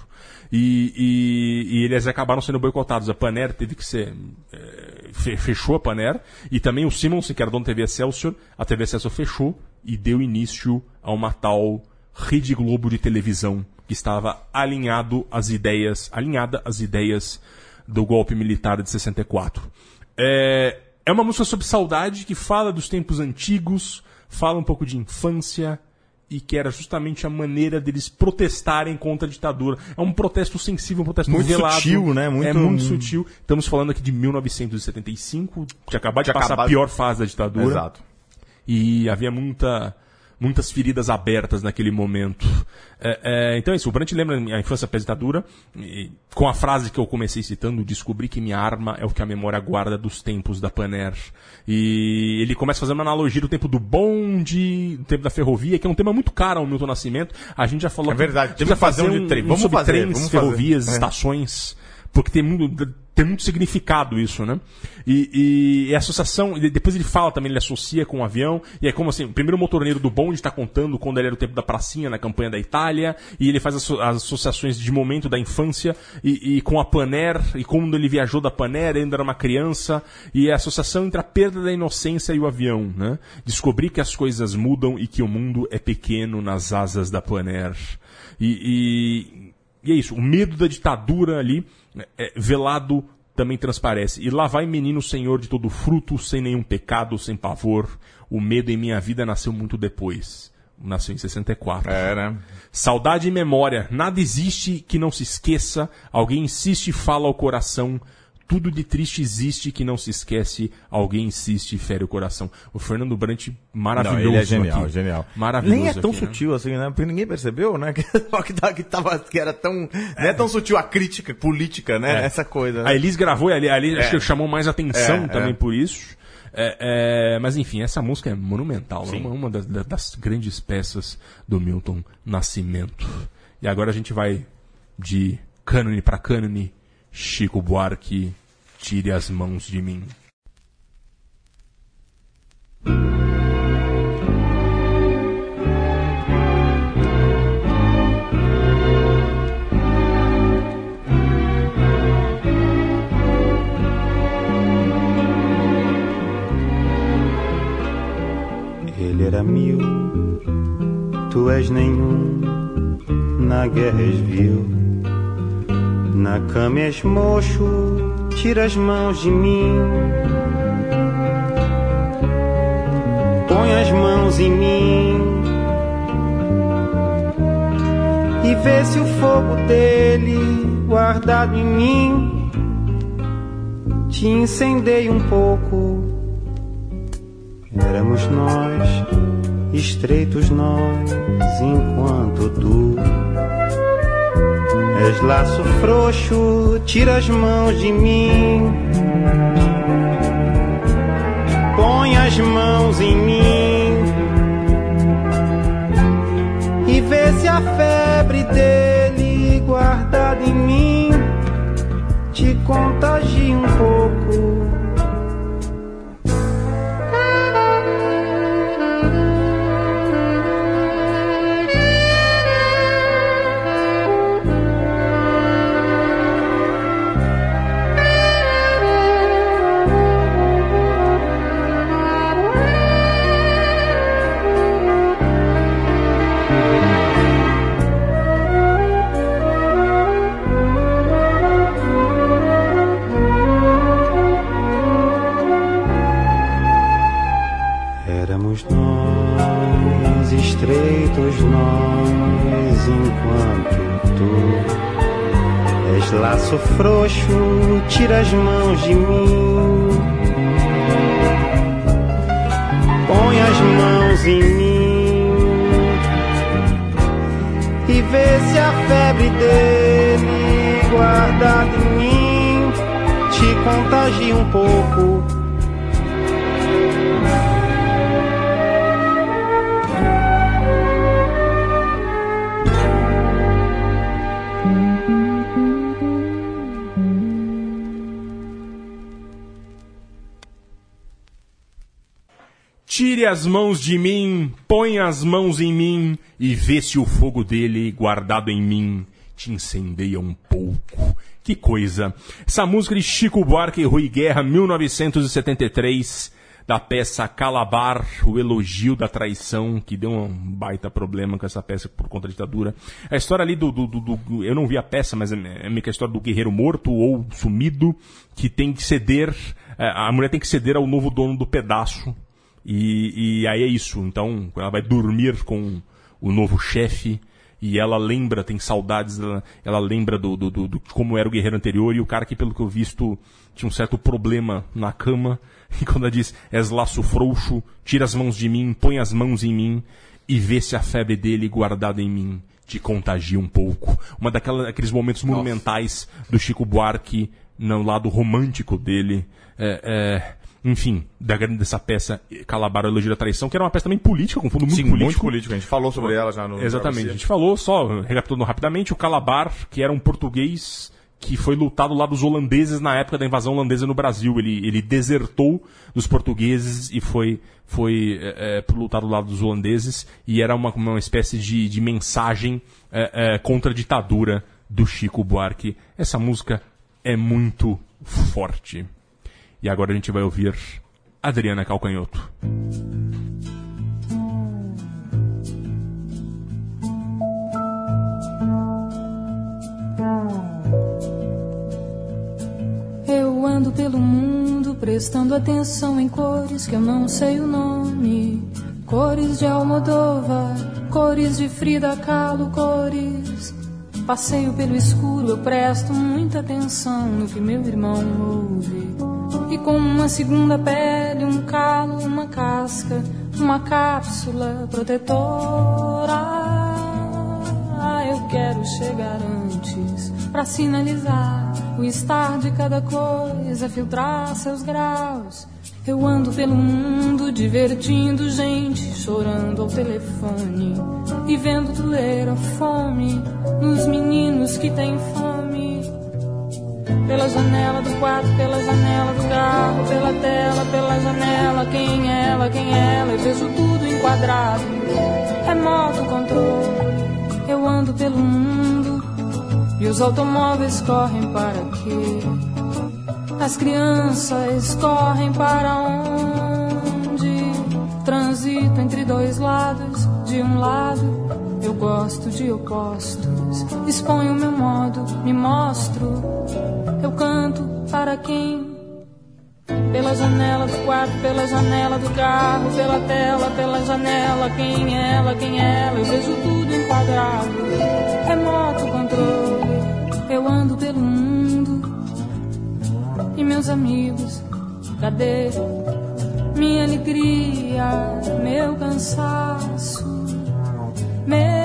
E, e, e eles acabaram sendo boicotados. A Paner teve que ser. É, fechou a Paner. E também o Simonsen, que era dono da TV Celsius, a TV Celsius fechou e deu início a uma tal Rede Globo de televisão que estava alinhado às ideias, alinhada às ideias do golpe militar de 64. É, é uma música sobre saudade que fala dos tempos antigos, fala um pouco de infância e que era justamente a maneira deles protestarem contra a ditadura. É um protesto sensível, um protesto Muito velado. sutil, né? Muito- É muito sutil. Estamos falando aqui de 1975, que acabava de Tinha passar a pior fase da ditadura. Exato. E havia muita muitas feridas abertas naquele momento. É, é, então é isso, o Brant lembra a infância apresentadora, e, com a frase que eu comecei citando, descobri que minha arma é o que a memória guarda dos tempos da Paner. E ele começa fazendo uma analogia do tempo do bonde, do tempo da ferrovia, que é um tema muito caro ao Milton Nascimento. A gente já falou É verdade, que temos que fazer um de trem. Vamos fazer, trens, vamos fazer. ferrovias, É. estações, porque tem muito, tem muito significado isso, né? E, e a associação, depois ele fala também, ele associa com o avião, e é como assim, o primeiro motorneiro do bonde está contando quando ele era o tempo da pracinha na campanha da Itália, e ele faz asso- as associações de momento da infância, e, e com a Paner, e quando ele viajou da Paner, ainda era uma criança, e a associação entre a perda da inocência e o avião, né? Descobrir que as coisas mudam e que o mundo é pequeno nas asas da Paner. E, e, é isso, o medo da ditadura ali, é, velado, também transparece. E lá vai menino senhor de todo fruto, sem nenhum pecado, sem pavor. O medo em minha vida nasceu muito depois. Nasceu em 64. É, né? Saudade e memória. Nada existe que não se esqueça. Alguém insiste e fala ao coração. Tudo de triste existe que não se esquece. Alguém insiste e fere o coração. O Fernando Brant, maravilhoso. Não, ele é genial, aqui. genial. Maravilhoso. Nem é tão aqui, né? sutil assim, né? Porque ninguém percebeu, né? Que, que, tava- que, era tão. Não é tão sutil a crítica política, né? É. Essa coisa. né? A Elis gravou e ali, ali acho É. que chamou mais atenção É, também é. por isso. É, é, mas enfim, essa música é monumental, né? uma, uma das, da- das grandes peças do Milton Nascimento. E agora a gente vai de cânone para cânone, Chico Buarque, tire as mãos de mim. Ele era mil, tu és nenhum, na guerra és vil. Na cama és mocho, tira as mãos de mim. Põe as mãos em mim e vê se o fogo dele guardado em mim te incendeia um pouco. Éramos nós, estreitos nós, enquanto tu és laço frouxo, tira as mãos de mim. Põe as mãos em mim e vê se a febre dele guardada em mim te contagia um pouco. As mãos de mim, põe as mãos em mim e vê se o fogo dele, guardado em mim, te incendeia um pouco. Que coisa. Essa música de Chico Buarque e Rui Guerra, 1973, da peça Calabar, o elogio da traição, que deu um baita problema com essa peça por conta da ditadura. A história ali do, do- do- do- eu não vi a peça, mas é é meio que a história do guerreiro morto ou sumido, que tem que ceder, é, a mulher tem que ceder ao novo dono do pedaço, e, e aí é isso. Então, ela vai dormir com o novo chefe e ela lembra, tem saudades, ela, ela lembra do, do, do- do como era o guerreiro anterior e o cara que, pelo que eu visto, tinha um certo problema na cama. E quando ela diz, és laço frouxo, tira as mãos de mim, põe as mãos em mim e vê se a febre dele guardada em mim te contagia um pouco. Uma daquela, daqueles momentos monumentais do Chico Buarque no lado romântico dele. É, é, enfim, da dessa peça Calabar, Elogio da Traição, que era uma peça também política, com fundo muito Sim, político. muito político. A gente falou sobre ela já no. Exatamente. A gente falou, só recapitulando rapidamente, o Calabar, que era um português que foi lutado lá dos holandeses na época da invasão holandesa no Brasil. Ele, ele desertou dos portugueses e foi, foi é, é, lutar do lado dos holandeses. E era uma, uma espécie de, de mensagem é, é, contra a ditadura do Chico Buarque. Essa música é muito forte. E agora a gente vai ouvir Adriana Calcanhoto. Eu ando pelo mundo prestando atenção em cores que eu não sei o nome. Cores de Almodóvar, cores de Frida Kahlo, cores. Passeio pelo escuro, eu presto muita atenção no que meu irmão ouve. E como uma segunda pele, um calo, uma casca, uma cápsula protetora. Eu quero chegar antes para sinalizar o estar de cada coisa, filtrar seus graus. Eu ando pelo mundo divertindo gente, chorando ao telefone e vendo doer a fome nos meninos que têm fome. Pela janela do quarto, pela janela do carro, pela tela, pela janela, quem é ela, quem é ela, eu vejo tudo enquadrado. Remoto controle, eu ando pelo mundo e os automóveis correm para quê? As crianças correm para onde? Transito entre dois lados. De um lado, eu gosto de opostos. Exponho meu modo, me mostro. Para quem? Pela janela do quarto, pela janela do carro, pela tela, pela janela. Quem ela, quem ela? Eu vejo tudo enquadrado. Remoto controle, eu ando pelo mundo. E meus amigos, cadê minha alegria, meu cansaço, meu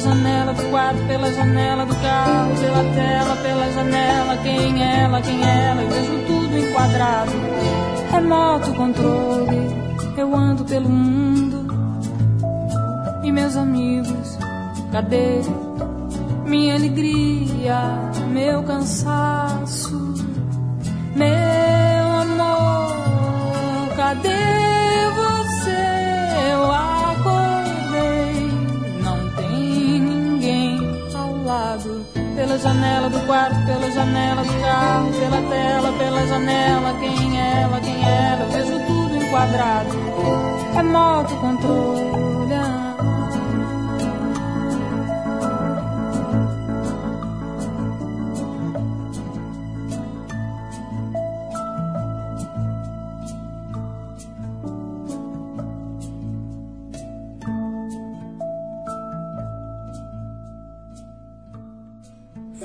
janela do quarto, pela janela do carro, pela tela, pela janela. Quem é ela, quem é ela? Eu vejo tudo enquadrado. Remoto controle, eu ando pelo mundo. E meus amigos, cadê minha alegria, meu cansaço, meu amor? Cadê Pela janela do quarto, pela janela do carro, pela tela, pela janela. Quem é ela, quem é ela? Vejo tudo enquadrado. Remoto controle.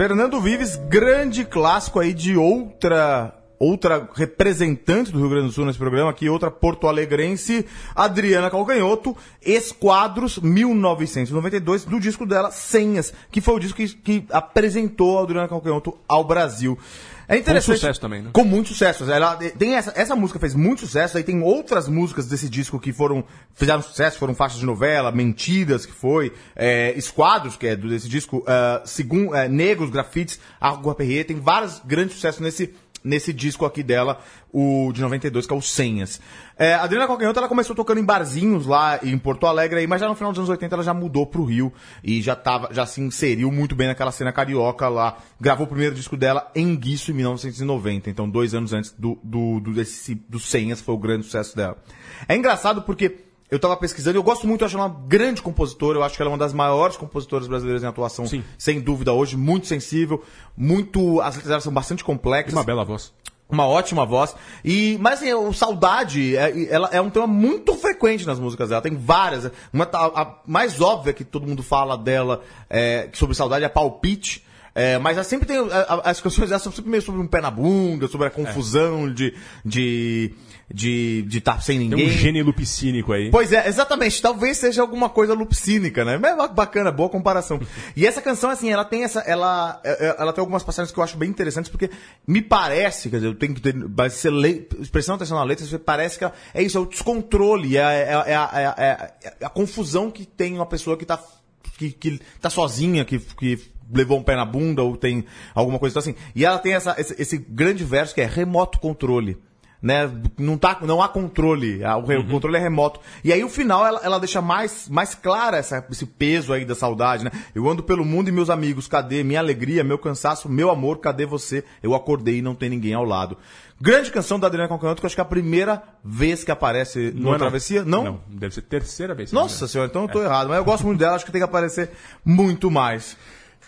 Fernando Vives, grande clássico aí de outra outra representante do Rio Grande do Sul nesse programa, aqui outra porto-alegrense, Adriana Calcanhoto, Esquadros 1992, do disco dela Senhas, que foi o disco que, que apresentou a Adriana Calcanhoto ao Brasil. É interessante. Com sucesso também, né? Com muito sucesso. Ela tem essa, essa música fez muito sucesso, aí tem outras músicas desse disco que foram fizeram sucesso, foram faixas de novela, Mentiras, que foi, é, Esquadros, que é desse disco, é, Segun- é, Negros, Grafites, Água Perrier, tem vários grandes sucessos nesse nesse disco aqui dela, o de 92, que é o Senhas. É, a Adriana Calcanhoto, ela começou tocando em barzinhos lá em Porto Alegre, mas já no final dos anos 80 ela já mudou pro Rio e já tava, já se inseriu muito bem naquela cena carioca lá. Gravou o primeiro disco dela em Guiço em 1990, então dois anos antes do, do, do, desse, do Senhas foi o grande sucesso dela. É engraçado porque eu tava pesquisando, eu gosto muito, eu acho ela uma grande compositora, eu acho que ela é uma das maiores compositoras brasileiras em atuação, sem dúvida hoje, muito sensível, muito, as letras são bastante complexas. Uma bela voz. Uma ótima voz. E, mas assim, o saudade, é, ela é um tema muito frequente nas músicas dela. Tem várias. Uma, a, a mais óbvia que todo mundo fala dela é, sobre saudade é palpite. É, mas ela sempre tem. a- a- as canções dela são sempre meio sobre um pé na bunda, sobre a confusão de. de. de de estar sem Tem ninguém. um gênio lupicínico aí. Pois é, exatamente. Talvez seja alguma coisa lupicínica, né? Mas é bacana, boa comparação. E essa canção, assim, ela tem essa. Ela, é- é- ela tem algumas passagens que eu acho bem interessantes, porque me parece, quer dizer, eu tenho que ter. Mas você lê, prestando atenção na letra, você parece que ela- é isso, é o descontrole, é, a- é, é, é a- é confusão que tem uma pessoa que tá, que, que tá sozinha, que, que levou um pé na bunda, ou tem alguma coisa assim. E ela tem essa, esse, esse grande verso que é remoto controle né? Não, tá, não há controle, o, o controle é remoto. E aí o final ela, ela deixa mais, mais clara essa- esse peso aí da saudade, né? Eu ando pelo mundo e meus amigos, cadê minha alegria, meu cansaço, meu amor, cadê você? Eu acordei e não tem ninguém ao lado. Grande canção da Adriana Concanto, que eu acho que é a primeira vez que aparece no é não. Travessia. Não? Não, deve ser terceira vez. Nossa senhora, então eu tô errado. Mas eu gosto muito dela, acho que tem que aparecer muito mais.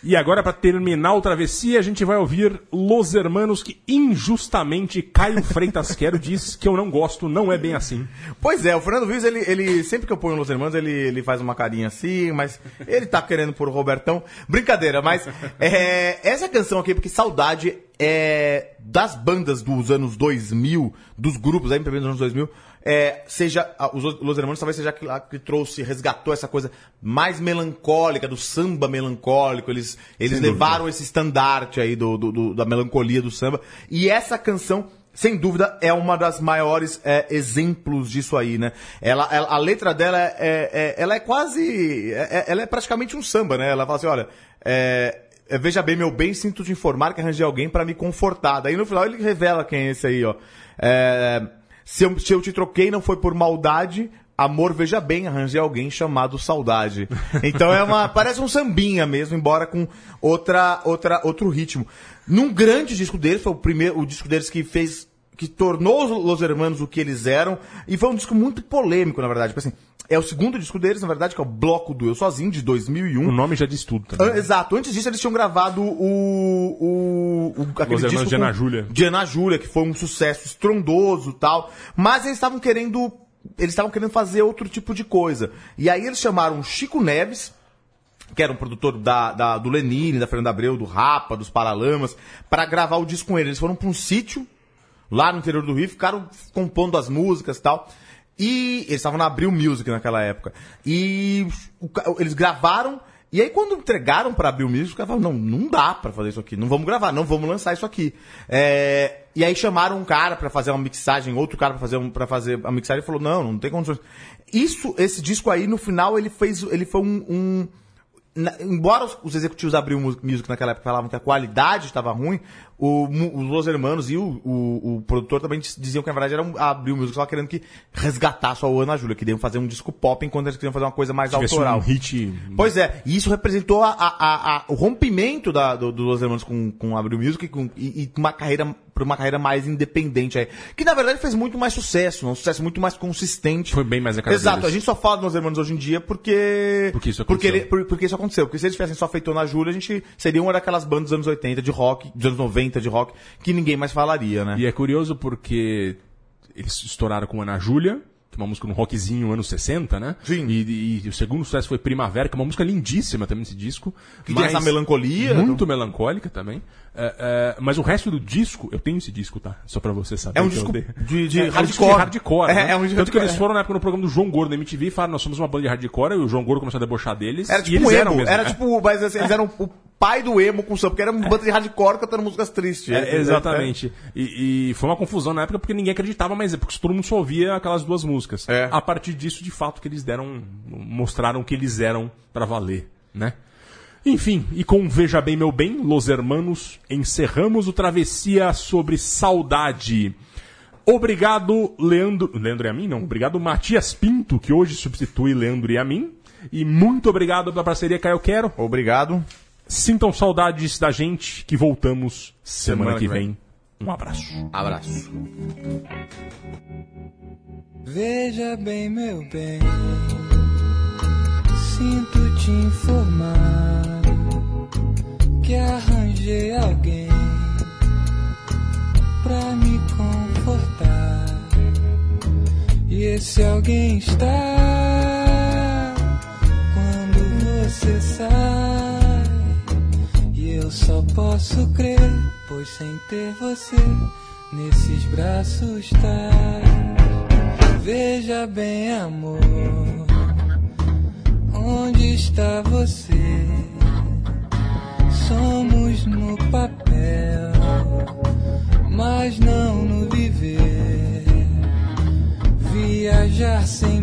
E agora, pra terminar o Travessia, a gente vai ouvir Los Hermanos, que injustamente Caio Freitas Quero diz que eu não gosto, não é bem assim. Pois é, o Fernando Vives, ele, ele sempre que eu ponho Los Hermanos, ele, ele faz uma carinha assim, mas ele tá querendo pôr o Robertão. Brincadeira, mas é, essa canção aqui, porque Saudade é das bandas dos anos 2000, dos grupos aí, MPB dos anos 2000, é, seja, os Los Hermanos talvez seja a que trouxe, resgatou essa coisa mais melancólica, do samba melancólico, eles, eles Sem dúvida. levaram esse estandarte aí do, do- do- da melancolia do samba, e essa canção sem dúvida, é uma das maiores é, exemplos disso aí, né? Ela, ela- a letra dela é, é- ela é quase. é- é- ela é praticamente um samba, né? Ela fala assim: olha, é, é, veja bem, meu bem, sinto te informar que arranjei alguém pra me confortar. Daí no final ele revela quem é esse aí, ó. É, se, eu, se eu te troquei, não foi por maldade. Amor, veja bem, arranjei alguém chamado Saudade. Então é uma. Parece um sambinha mesmo, embora com outra, outra, outro ritmo. Num grande disco deles, foi o primeiro, o disco deles que fez. Que tornou os Los Hermanos o que eles eram. E foi um disco muito polêmico, na verdade. Porque, assim, é o segundo disco deles, na verdade, que é o Bloco do Eu Sozinho, de 2001. O nome já diz tudo também. Ah, Exato. Antes disso, eles tinham gravado o. o, o aquele Hermanos disco de Ana com- Júlia. de Ana Júlia, que foi um sucesso estrondoso e tal. Mas eles estavam querendo. Eles estavam querendo fazer outro tipo de coisa. E aí eles chamaram o Chico Neves, que era um produtor da, da- do Lenine, da Fernanda Abreu, do Rapa, dos Paralamas, para gravar o disco com ele. Eles foram para um sítio lá no interior do Rio, ficaram compondo as músicas e tal. E eles estavam na Abril Music naquela época. E o eles gravaram. E aí, quando entregaram pra Abril Music, os caras falaram: não, não dá pra fazer isso aqui. Não vamos gravar, não vamos lançar isso aqui. É, e aí chamaram um cara pra fazer uma mixagem, outro cara pra fazer, um, fazer a mixagem e falou: não, não tem condições. Isso, esse disco aí, no final, ele fez. Ele foi um- um na- embora os, os executivos da Abril Music naquela época falavam que a qualidade estava ruim, o, os Los Hermanos e o, o, o produtor também diz- diziam que na verdade era um, a Abril Music só querendo que resgatasse a Ana Júlia, que queriam fazer um disco pop enquanto eles queriam fazer uma coisa mais Tivesse autoral. um hit. Pois é, e isso representou a- a- a- o rompimento da, do, dos Los Hermanos com, com Abril Music com- e, e uma carreira para uma carreira mais independente aí, que na verdade fez muito mais sucesso, um sucesso muito mais consistente. Foi bem mais a cara Exato, deles. a gente só fala dos Hermanos hoje em dia porque Porque isso porque, aconteceu. ele- por- porque isso aconteceu. Porque se eles tivessem só feito na Júlia, a gente seria uma daquelas bandas dos anos 80 de rock, dos anos 90 de rock, que ninguém mais falaria, né? E é curioso porque eles estouraram com Ana Júlia, que é uma música no rockzinho anos 60, né? Sim. E, e o segundo sucesso foi Primavera, que é uma música lindíssima também nesse disco. Que tem essa melancolia, Muito melancólica também. É, é, mas o resto do disco, eu tenho esse disco, tá? Só pra você saber. É um disco de- de é, é um hardcore. de hardcore. É, né? é um disco Tanto que eles foram na época no programa do João Gordo na MTV e falaram, nós somos uma banda de hardcore, e o João Gordo começou a debochar deles. Era tipo eles um eram emo, mesmo, era tipo, mas assim, eles eram o pai do emo com samba, porque era uma banda de hardcore cantando músicas tristes. É, exatamente. E, e foi uma confusão na época porque ninguém acreditava, mas é porque todo mundo só ouvia aquelas duas músicas. É. A partir disso, de fato, que eles deram, mostraram que eles eram pra valer, né? Enfim, e com Veja Bem Meu Bem, Los Hermanos, encerramos o Travessia sobre Saudade. Obrigado, Leandro. Leandro e a mim? Não. Obrigado, Matias Pinto, que hoje substitui Leandro e a mim. E muito obrigado pela parceria Caio Quero. Obrigado. Sintam saudades da gente, que voltamos semana, Semana que que vem. vem. Um abraço. Abraço. Veja bem, meu bem, sinto te informar que arranjei alguém pra me confortar. E esse alguém está quando você sai. E eu só posso crer, pois sem ter você nesses braços está Veja bem, amor. Onde está você? Somos no papel, mas não no viver. Viajar sem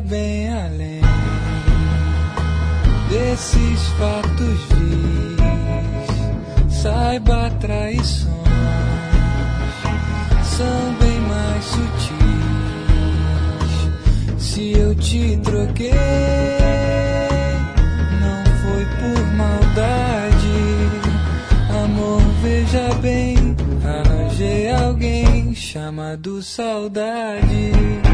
bem além desses fatos vis. Saiba, traições são bem mais sutis. Se eu te troquei, não foi por maldade. Amor, veja bem, arranjei alguém chamado saudade.